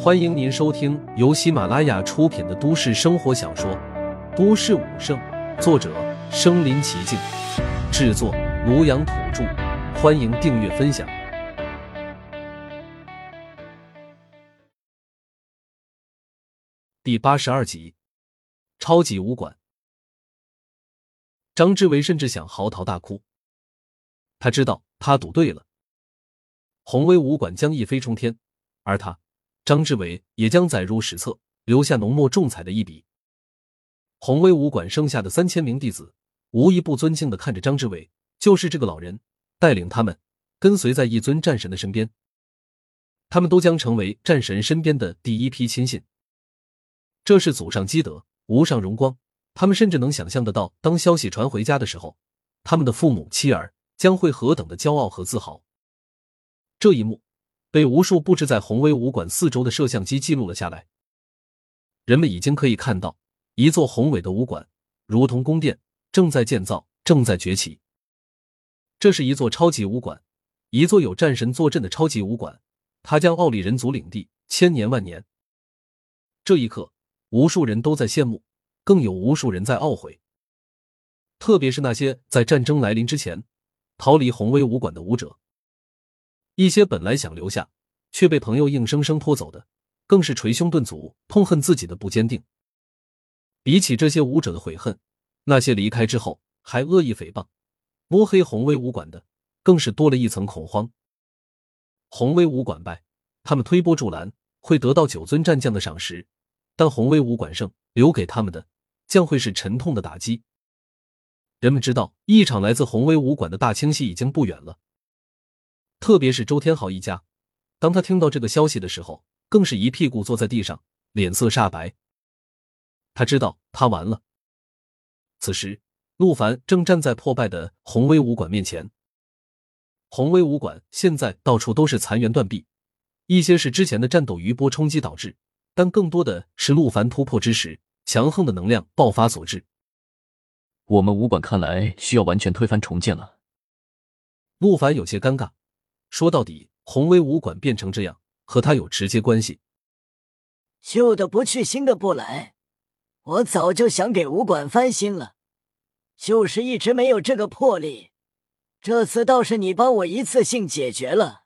欢迎您收听由喜马拉雅出品的都市生活小说《都市武圣》，作者：身临其境，制作：庐阳土著。欢迎订阅分享。第八十二集，超级武馆。张志伟甚至想嚎啕大哭，他知道他赌对了，宏威武馆将一飞冲天，而他。张志伟也将载入史册，留下浓墨重彩的一笔。红威武馆生下的三千名弟子，无一不尊敬的看着张志伟，就是这个老人带领他们跟随在一尊战神的身边，他们都将成为战神身边的第一批亲信。这是祖上积德，无上荣光。他们甚至能想象得到，当消息传回家的时候，他们的父母妻儿将会何等的骄傲和自豪。这一幕。被无数布置在宏威武馆四周的摄像机记录了下来。人们已经可以看到一座宏伟的武馆，如同宫殿，正在建造，正在崛起。这是一座超级武馆，一座有战神坐镇的超级武馆，它将奥里人族领地千年万年。这一刻，无数人都在羡慕，更有无数人在懊悔。特别是那些在战争来临之前逃离宏威武馆的武者。一些本来想留下，却被朋友硬生生拖走的，更是捶胸顿足，痛恨自己的不坚定。比起这些武者的悔恨，那些离开之后还恶意诽谤、摸黑红威武馆的，更是多了一层恐慌。红威武馆败，他们推波助澜，会得到九尊战将的赏识；但红威武馆胜，留给他们的将会是沉痛的打击。人们知道，一场来自红威武馆的大清洗已经不远了。特别是周天豪一家，当他听到这个消息的时候，更是一屁股坐在地上，脸色煞白。他知道他完了。此时，陆凡正站在破败的宏威武馆面前。宏威武馆现在到处都是残垣断壁，一些是之前的战斗余波冲击导致，但更多的是陆凡突破之时强横的能量爆发所致。我们武馆看来需要完全推翻重建了。陆凡有些尴尬。说到底，宏威武馆变成这样，和他有直接关系。旧的不去，新的不来。我早就想给武馆翻新了，就是一直没有这个魄力。这次倒是你帮我一次性解决了。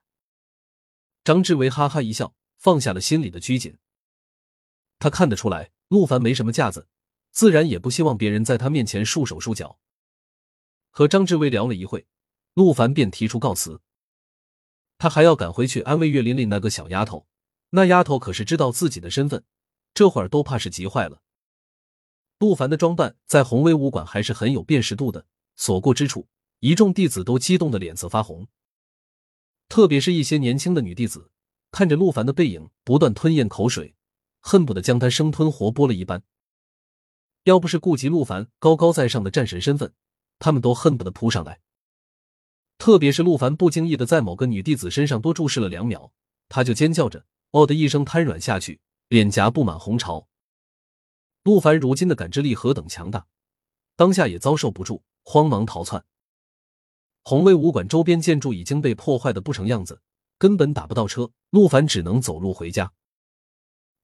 张志伟哈哈一笑，放下了心里的拘谨。他看得出来，陆凡没什么架子，自然也不希望别人在他面前束手束脚。和张志伟聊了一会，陆凡便提出告辞。他还要赶回去安慰岳琳琳那个小丫头，那丫头可是知道自己的身份，这会儿都怕是急坏了。陆凡的装扮在宏威武馆还是很有辨识度的，所过之处，一众弟子都激动的脸色发红。特别是一些年轻的女弟子，看着陆凡的背影，不断吞咽口水，恨不得将他生吞活剥了一般。要不是顾及陆凡高高在上的战神身份，他们都恨不得扑上来。特别是陆凡不经意的在某个女弟子身上多注视了两秒，他就尖叫着“哦”的一声瘫软下去，脸颊布满红潮。陆凡如今的感知力何等强大，当下也遭受不住，慌忙逃窜。红威武馆周边建筑已经被破坏的不成样子，根本打不到车，陆凡只能走路回家。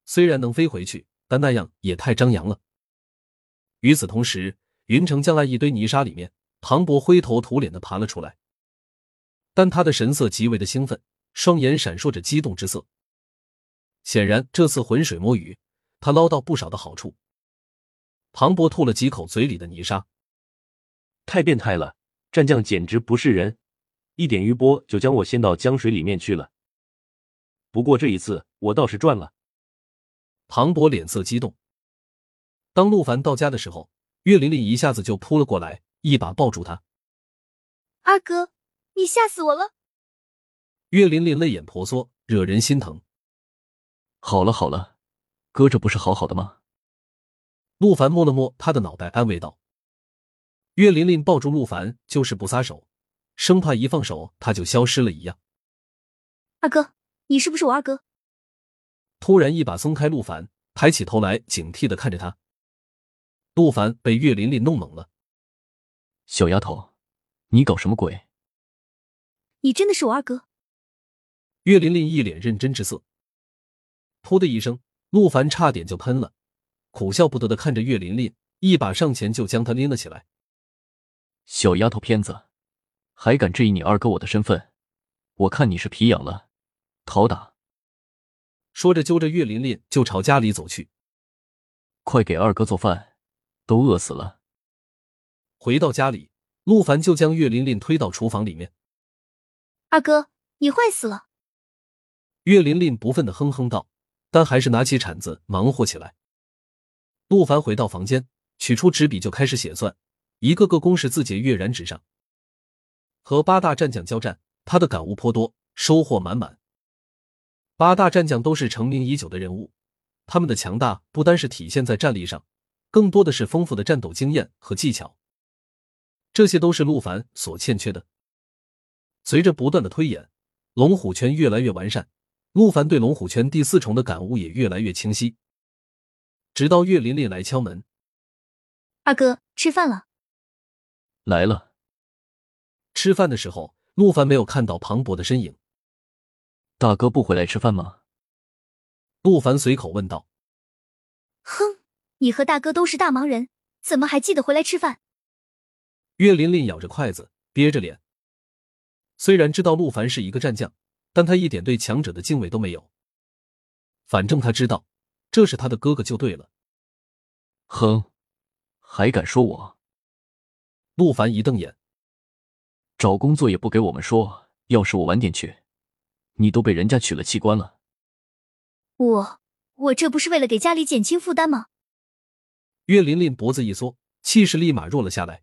虽然能飞回去，但那样也太张扬了。与此同时，云城将来一堆泥沙里面，唐博灰头土脸的爬了出来。但他的神色极为的兴奋，双眼闪烁着激动之色。显然，这次浑水摸鱼，他捞到不少的好处。庞博吐了几口嘴里的泥沙，太变态了！战将简直不是人，一点余波就将我掀到江水里面去了。不过这一次我倒是赚了。庞博脸色激动。当陆凡到家的时候，岳琳琳一下子就扑了过来，一把抱住他。二哥。你吓死我了！岳琳琳泪眼婆娑，惹人心疼。好了好了，哥这不是好好的吗？陆凡摸了摸他的脑袋，安慰道。岳琳琳抱住陆凡，就是不撒手，生怕一放手他就消失了一样。二哥，你是不是我二哥？突然一把松开陆凡，抬起头来，警惕的看着他。陆凡被岳琳琳弄懵了。小丫头，你搞什么鬼？你真的是我二哥？岳琳琳一脸认真之色。噗的一声，陆凡差点就喷了，苦笑不得的看着岳琳琳，一把上前就将她拎了起来。小丫头片子，还敢质疑你二哥我的身份？我看你是皮痒了，讨打！说着，揪着岳琳琳就朝家里走去。快给二哥做饭，都饿死了。回到家里，陆凡就将岳琳琳推到厨房里面。二哥，你坏死了！岳琳琳不忿的哼哼道，但还是拿起铲子忙活起来。陆凡回到房间，取出纸笔就开始写算。一个个公式字节跃然纸上，和八大战将交战，他的感悟颇多，收获满满。八大战将都是成名已久的人物，他们的强大不单是体现在战力上，更多的是丰富的战斗经验和技巧。这些都是陆凡所欠缺的。随着不断的推演，龙虎拳越来越完善，陆凡对龙虎拳第四重的感悟也越来越清晰。直到岳琳琳来敲门，二哥吃饭了。来了。吃饭的时候，陆凡没有看到庞博的身影。大哥不回来吃饭吗？陆凡随口问道。哼，你和大哥都是大忙人，怎么还记得回来吃饭？岳琳琳咬着筷子，憋着脸。虽然知道陆凡是一个战将，但他一点对强者的敬畏都没有。反正他知道，这是他的哥哥就对了。哼，还敢说我？陆凡一瞪眼，找工作也不给我们说。要是我晚点去，你都被人家取了器官了。我我这不是为了给家里减轻负担吗？岳琳琳脖子一缩，气势立马弱了下来。